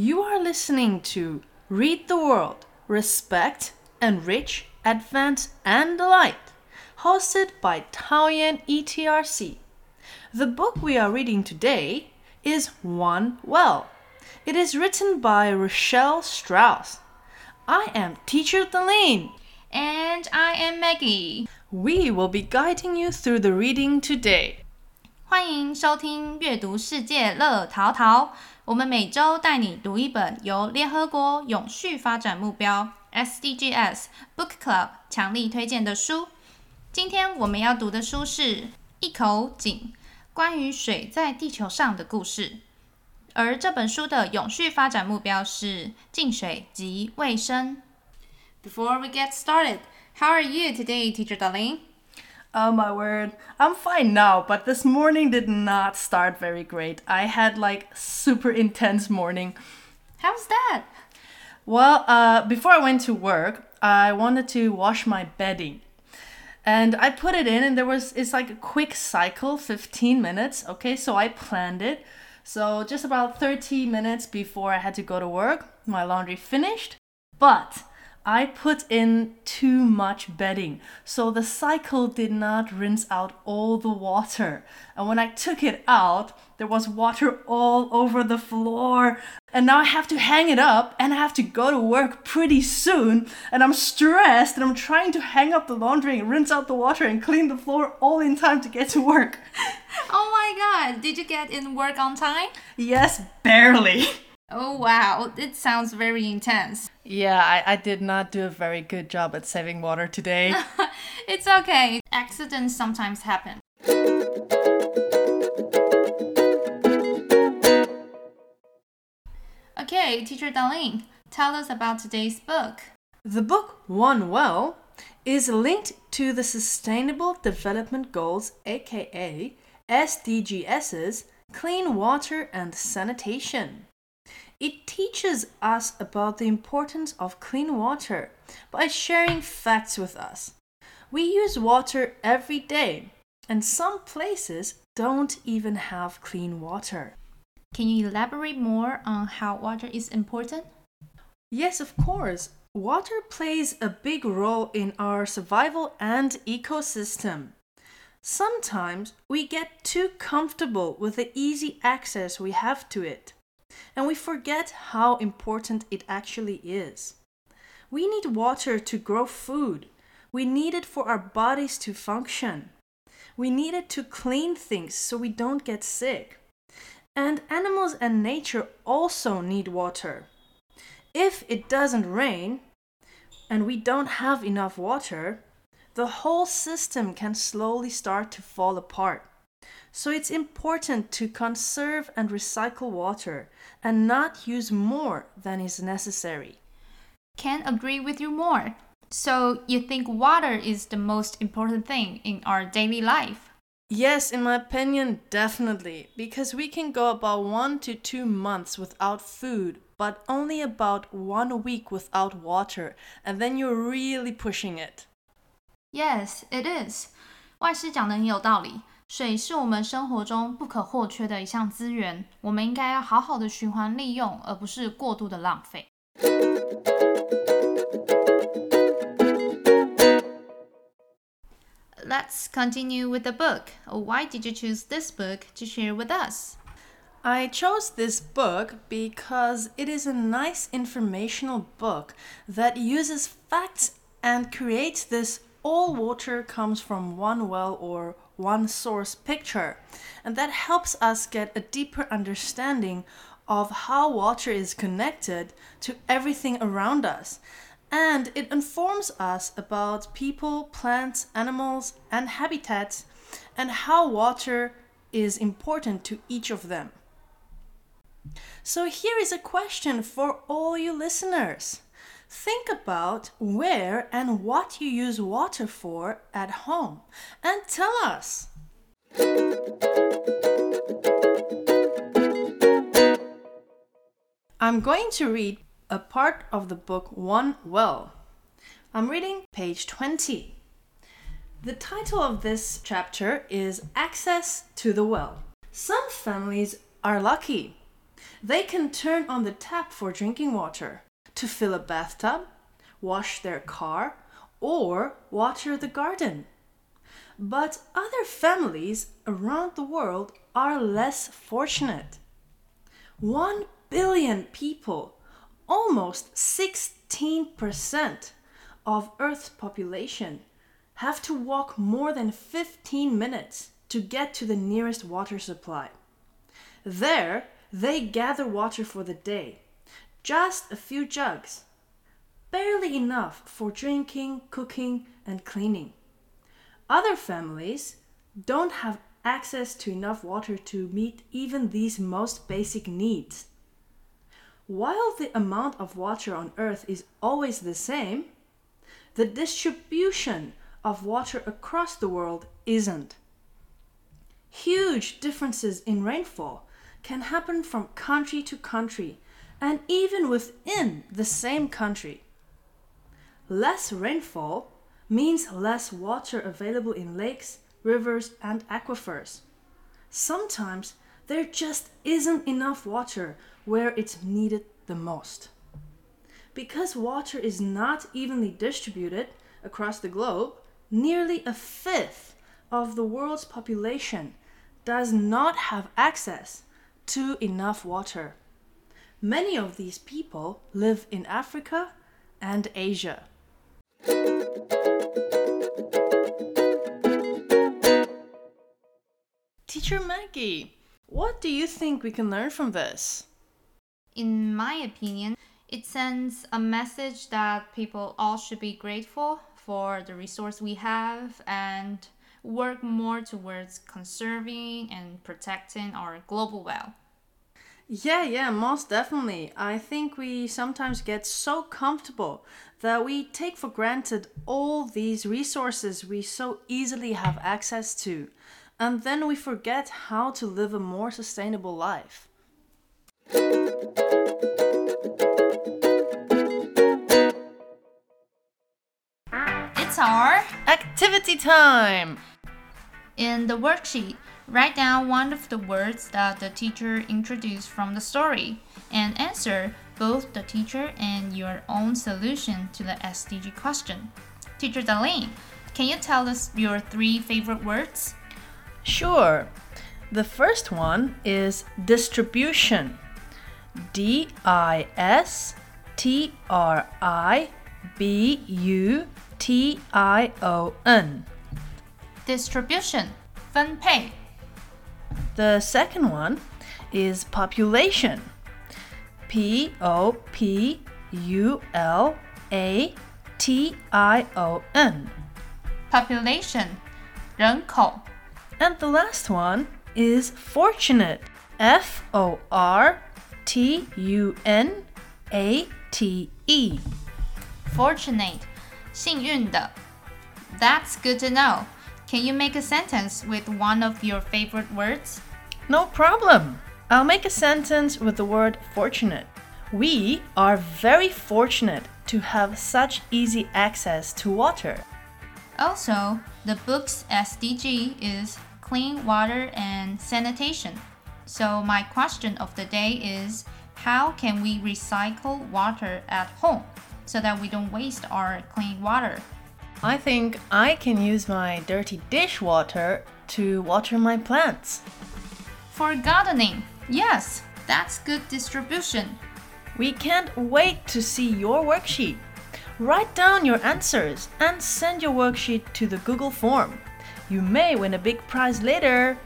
You are listening to Read the World Respect, Enrich, Advance, and Delight, hosted by Taoyuan ETRC. The book we are reading today is One Well. It is written by Rochelle Strauss. I am Teacher Darlene. And I am Maggie. We will be guiding you through the reading today. 欢迎收听阅读世界乐淘淘。我们每周带你读一本由联合国永续发展目标 SDGs Book Club 强力推荐的书。今天我们要读的书是《一口井：关于水在地球上的故事》，而这本书的永续发展目标是净水及卫生。Before we get started, how are you today, Teacher Darling? Oh my word. I'm fine now, but this morning did not start very great. I had like super intense morning. How's that? Well, uh, before I went to work, I wanted to wash my bedding. And I put it in and there was it's like a quick cycle, 15 minutes. Okay, so I planned it. So just about 30 minutes before I had to go to work, my laundry finished. But I put in too much bedding, so the cycle did not rinse out all the water. And when I took it out, there was water all over the floor. And now I have to hang it up and I have to go to work pretty soon. And I'm stressed and I'm trying to hang up the laundry and rinse out the water and clean the floor all in time to get to work. Oh my god, did you get in work on time? Yes, barely. Oh wow, it sounds very intense. Yeah, I, I did not do a very good job at saving water today. it's okay, accidents sometimes happen. Okay, Teacher Darlene, tell us about today's book. The book One Well is linked to the Sustainable Development Goals, aka SDGs's clean water and sanitation. It teaches us about the importance of clean water by sharing facts with us. We use water every day, and some places don't even have clean water. Can you elaborate more on how water is important? Yes, of course. Water plays a big role in our survival and ecosystem. Sometimes we get too comfortable with the easy access we have to it and we forget how important it actually is. We need water to grow food. We need it for our bodies to function. We need it to clean things so we don't get sick. And animals and nature also need water. If it doesn't rain and we don't have enough water, the whole system can slowly start to fall apart. So it's important to conserve and recycle water and not use more than is necessary. Can't agree with you more. So you think water is the most important thing in our daily life? Yes, in my opinion, definitely. Because we can go about one to two months without food, but only about one week without water, and then you're really pushing it. Yes, it is. 外师讲的很有道理。 水是我们生活中不可或缺的一项资源，我们应该要好好的循环利用，而不是过度的浪费。Let's continue with the book. Why did you choose this book to share with us? I chose this book because it is a nice informational book that uses facts and creates this all water comes from one well or one source picture. And that helps us get a deeper understanding of how water is connected to everything around us. And it informs us about people, plants, animals, and habitats, and how water is important to each of them. So, here is a question for all you listeners. Think about where and what you use water for at home and tell us. I'm going to read a part of the book One Well. I'm reading page 20. The title of this chapter is Access to the Well. Some families are lucky. They can turn on the tap for drinking water, to fill a bathtub, wash their car, or water the garden. But other families around the world are less fortunate. One billion people, almost 16% of Earth's population, have to walk more than 15 minutes to get to the nearest water supply. There, they gather water for the day, just a few jugs, barely enough for drinking, cooking, and cleaning. Other families don't have access to enough water to meet even these most basic needs. While the amount of water on Earth is always the same, the distribution of water across the world isn't. Huge differences in rainfall can happen from country to country and even within the same country. Less rainfall means less water available in lakes, rivers, and aquifers. Sometimes there just isn't enough water where it's needed the most. Because water is not evenly distributed across the globe, nearly a fifth of the world's population does not have access to enough water. Many of these people live in Africa and Asia. Teacher Maggie, what do you think we can learn from this? In my opinion, it sends a message that people all should be grateful for the resource we have and work more towards conserving and protecting our global well. Yeah, yeah, most definitely. I think we sometimes get so comfortable that we take for granted all these resources we so easily have access to, and then we forget how to live a more sustainable life. It's our Activity time! In the worksheet, write down one of the words that the teacher introduced from the story and answer both the teacher and your own solution to the SDG question. Teacher Darlene, can you tell us your three favorite words? Sure. The first one is distribution. D I S T R I B U T I O N. Distribution 分配 The second one is population. P O P U L A T I O N. population 人口 And the last one is fortunate. F O R T U N A T E. fortunate 幸运的 That's good to know. Can you make a sentence with one of your favorite words? No problem. I'll make a sentence with the word fortunate. We are very fortunate to have such easy access to water. Also, the book's SDG is clean water and sanitation. So, my question of the day is how can we recycle water at home so that we don't waste our clean water? I think I can use my dirty dishwater to water my plants For gardening, yes, that's good distribution. We can't wait to see your worksheet. Write down your answers and send your worksheet to the Google form. You may win a big prize later.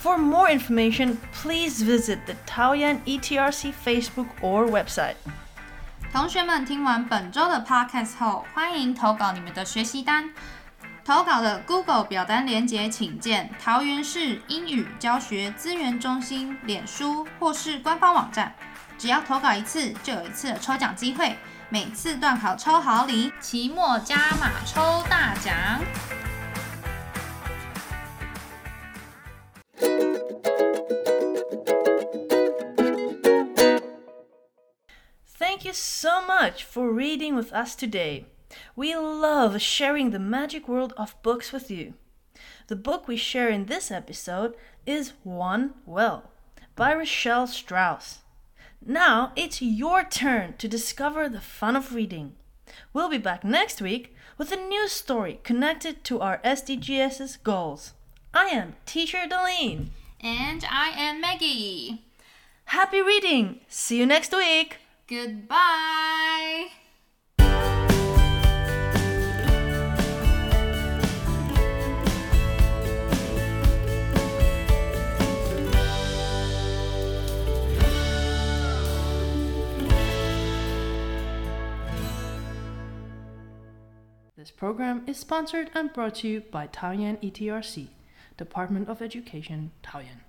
For more information, please visit the Taoyuan ETRC Facebook or website. 同学们听完本周的 podcast 后，欢迎投稿你们的学习单。 投稿的 Google 表单连接，请见桃园市英语教学资源中心脸书或是官方网站。只要投稿一次，就有一次的抽奖机会。每次段考抽好礼，期末加码抽大奖。Thank you so much for reading with us today. We love sharing the magic world of books with you. The book we share in this episode is One Well by Rochelle Strauss. Now it's your turn to discover the fun of reading. We'll be back next week with a new story connected to our SDGs's goals. I am Teacher Darlene. And I am Maggie. Happy reading! See you next week! Goodbye. Program is sponsored and brought to you by Taoyuan ETRC, Department of Education, Taoyuan.